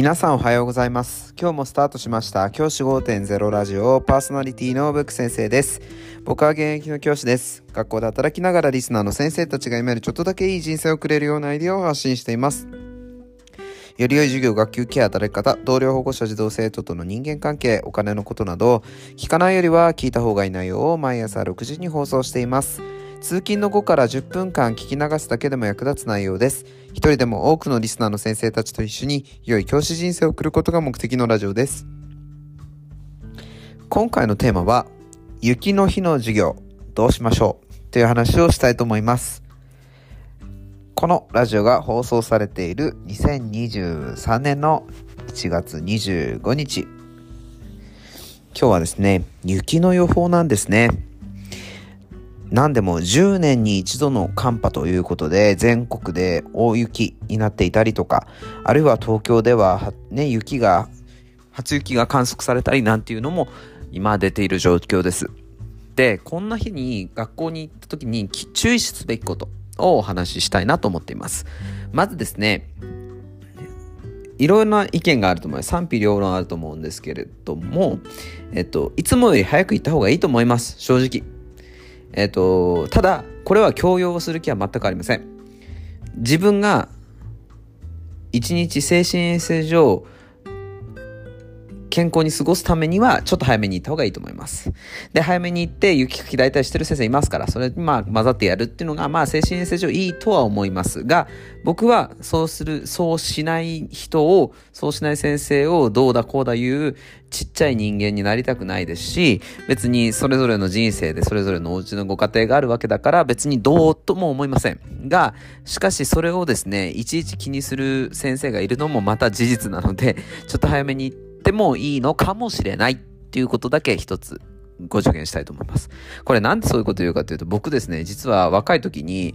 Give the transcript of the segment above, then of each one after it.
皆さんおはようございます。今日もスタートしました。教師5.0ラジオパーソナリティのブック先生です。僕は現役の教師です。学校で働きながらリスナーの先生たちが夢るちょっとだけいい人生をくれるようなアイディアを発信しています。より良い授業、学級ケア、働き方、同僚保護者、児童生徒との人間関係、お金のことなど、聞かないよりは聞いた方がいい内容を毎朝6時に放送しています。通勤の後から10分間聞き流すだけでも役立つ内容です。一人でも多くのリスナーの先生たちと一緒に良い教師人生を送ることが目的のラジオです。今回のテーマは、雪の日の授業、どうしましょうという話をしたいと思います。このラジオが放送されている2023年の1月25日。今日はですね、雪の予報なんですね。何でも10年に一度の寒波ということで全国で大雪になっていたりとかあるいは東京ではね雪が初雪が観測されたりなんていうのも今出ている状況です。でこんな日に学校に行った時に注意すべきことをお話ししたいなと思っています。まずですねいろんな意見があると思います。賛否両論あると思うんですけれども、えっと、いつもより早く行った方がいいと思います。正直。えっ、と、ただ、これは強要する気は全くありません。自分が一日精神衛生上健康に過ごすためには、ちょっと早めに行った方がいいと思います。で、早めに行って、雪かき大体してる先生いますから、それまあ混ざってやるっていうのが、まあ精神衛生上いいとは思いますが、僕はそうする、そうしない人を、そうしない先生をどうだこうだ言うちっちゃい人間になりたくないですし、別にそれぞれの人生でそれぞれのお家のご家庭があるわけだから、別にどうとも思いません。が、しかしそれをですね、いちいち気にする先生がいるのもまた事実なので、ちょっと早めに行って、ってもいいのかもしれないっていうことだけ一つご助言したいと思います。これなんでそういうこと言うかというと僕ですね、実は若い時に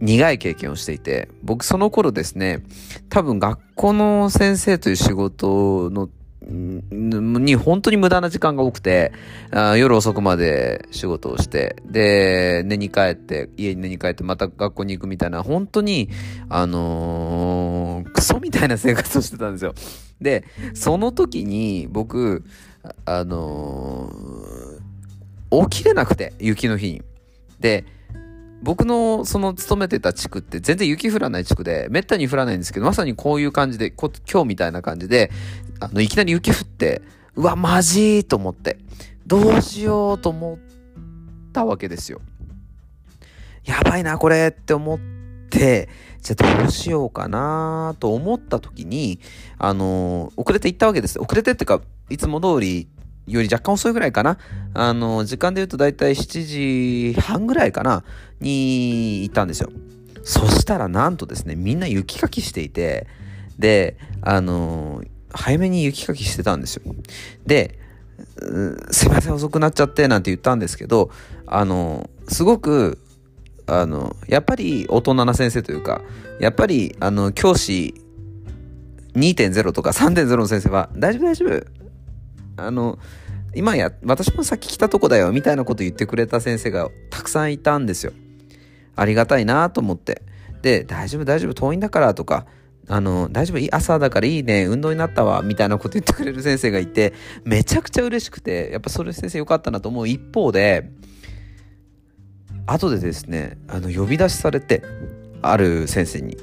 苦い経験をしていて、僕その頃ですね、多分学校の先生という仕事のに本当に無駄な時間が多くて、夜遅くまで仕事をして、で、寝に帰って、家に寝に帰ってまた学校に行くみたいな、本当に、あのー、クソみたいな生活をしてたんですよ。で、その時に僕、あのー、起きれなくて、雪の日に。で、僕のその勤めてた地区って全然雪降らない地区で、めったに降らないんですけど、まさにこういう感じで、今日みたいな感じで、あの、いきなり雪降って、うわ、マジーと思って、どうしようと思ったわけですよ。やばいな、これって思って、じゃあどうしようかなと思った時に、あの遅れて行ったわけです。遅れてってか、いつも通りより若干遅いぐらいかな。あの、時間で言うとだいたい7時半ぐらいかな、に行ったんですよ。そしたらなんとですね、みんな雪かきしていて、で、あの、早めに雪かきしてたんですよ。で、すいません遅くなっちゃってなんて言ったんですけど、あの、すごく、あの、やっぱり大人な先生というか、やっぱり、あの、教師2.0とか3.0の先生は、大丈夫大丈夫。あの、今や、私もさっき来たとこだよ、みたいなこと言ってくれた先生がたくさんいたんですよ。ありがたいなと思って。で、大丈夫大丈夫、遠いんだからとか、あの、大丈夫朝だからいいね、運動になったわ、みたいなこと言ってくれる先生がいて、めちゃくちゃ嬉しくて、やっぱそれ先生よかったなと思う一方で、後でですね、あの、呼び出しされて、ある先生に、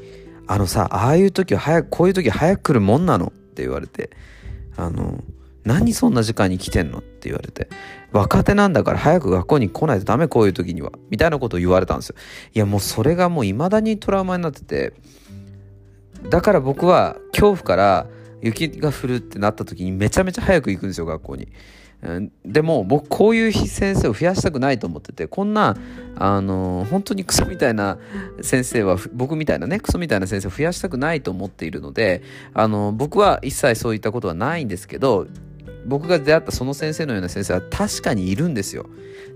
あのさ、ああいう時は早く、こういう時早く来るもんなの？って言われて、あの、何そんな時間に来てんの？って言われて、若手なんだから早く学校に来ないとダメこういう時には。みたいなことを言われたんですよ。いやもうそれがもう未だにトラウマになってて、だから僕は恐怖から雪が降るってなった時にめちゃめちゃ早く行くんですよ、学校に。でも僕こういう先生を増やしたくないと思っててこんなあの本当にクソみたいな先生は僕みたいなねクソみたいな先生を増やしたくないと思っているのであの僕は一切そういったことはないんですけど僕が出会ったその先生のような先生は確かにいるんですよ。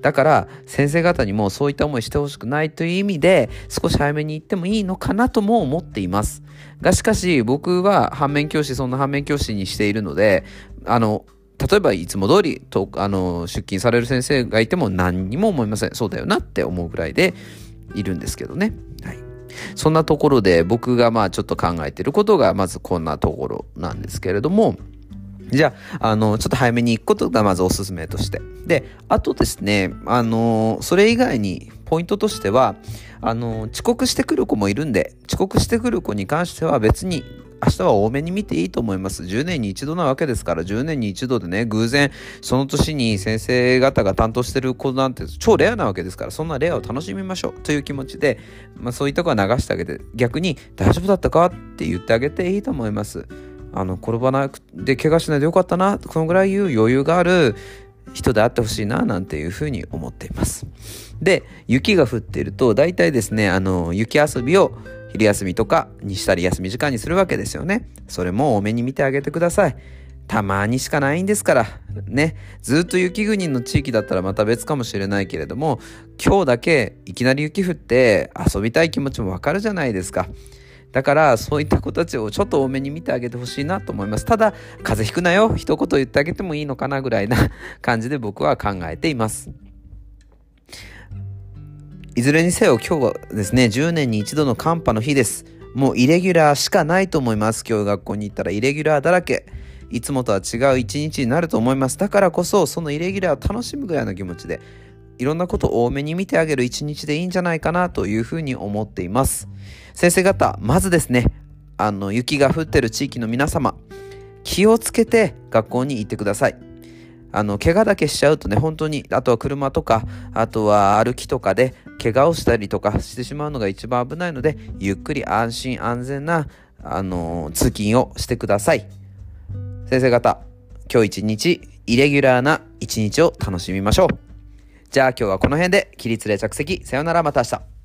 だから先生方にもそういった思いしてほしくないという意味で少し早めに行ってもいいのかなとも思っています。がしかし僕は反面教師そんな反面教師にしているのであの例えばいつも通りとあの出勤される先生がいても何にも思いませんそうだよなって思うぐらいでいるんですけどね。はいそんなところで僕がまあちょっと考えていることがまずこんなところなんですけれども、じゃあ、あの、ちょっと早めに行くことがまずおすすめとして。で、あとですね、あの、それ以外にポイントとしては、あの、遅刻してくる子もいるんで、遅刻してくる子に関しては別に明日は多めに見ていいと思います。10年に一度なわけですから、10年に一度でね、偶然、その年に先生方が担当してる子なんて超レアなわけですから、そんなレアを楽しみましょうという気持ちで、まあそういった子は流してあげて、逆に大丈夫だったか？って言ってあげていいと思います。あの、転ばなくて怪我しないでよかったな、このぐらい言う余裕がある人であってほしいな、なんていうふうに思っています。で、雪が降っていると、大体ですね、あの、雪遊びを昼休みとかにしたり休み時間にするわけですよね。それも多めに見てあげてください。たまにしかないんですから。ね。ずっと雪国の地域だったらまた別かもしれないけれども、今日だけいきなり雪降って遊びたい気持ちもわかるじゃないですか。だからそういった子たちをちょっと多めに見てあげてほしいなと思います。ただ、風邪ひくなよ。一言言ってあげてもいいのかなぐらいな感じで僕は考えています。いずれにせよ今日はですね、10年に一度の寒波の日です。もうイレギュラーしかないと思います。今日学校に行ったらイレギュラーだらけ。いつもとは違う一日になると思います。だからこそ、そのイレギュラーを楽しむぐらいの気持ちで、いろんなことを多めに見てあげる一日でいいんじゃないかなというふうに思っています。先生方、まずですね、あの、雪が降ってる地域の皆様、気をつけて学校に行ってください。あの、怪我だけしちゃうとね、本当に、あとは車とか、あとは歩きとかで、怪我をしたりとかしてしまうのが一番危ないので、ゆっくり安心安全な、あの、通勤をしてください。先生方、今日一日、イレギュラーな一日を楽しみましょう。じゃあ今日はこの辺で、起立で着席、さよならまた明日。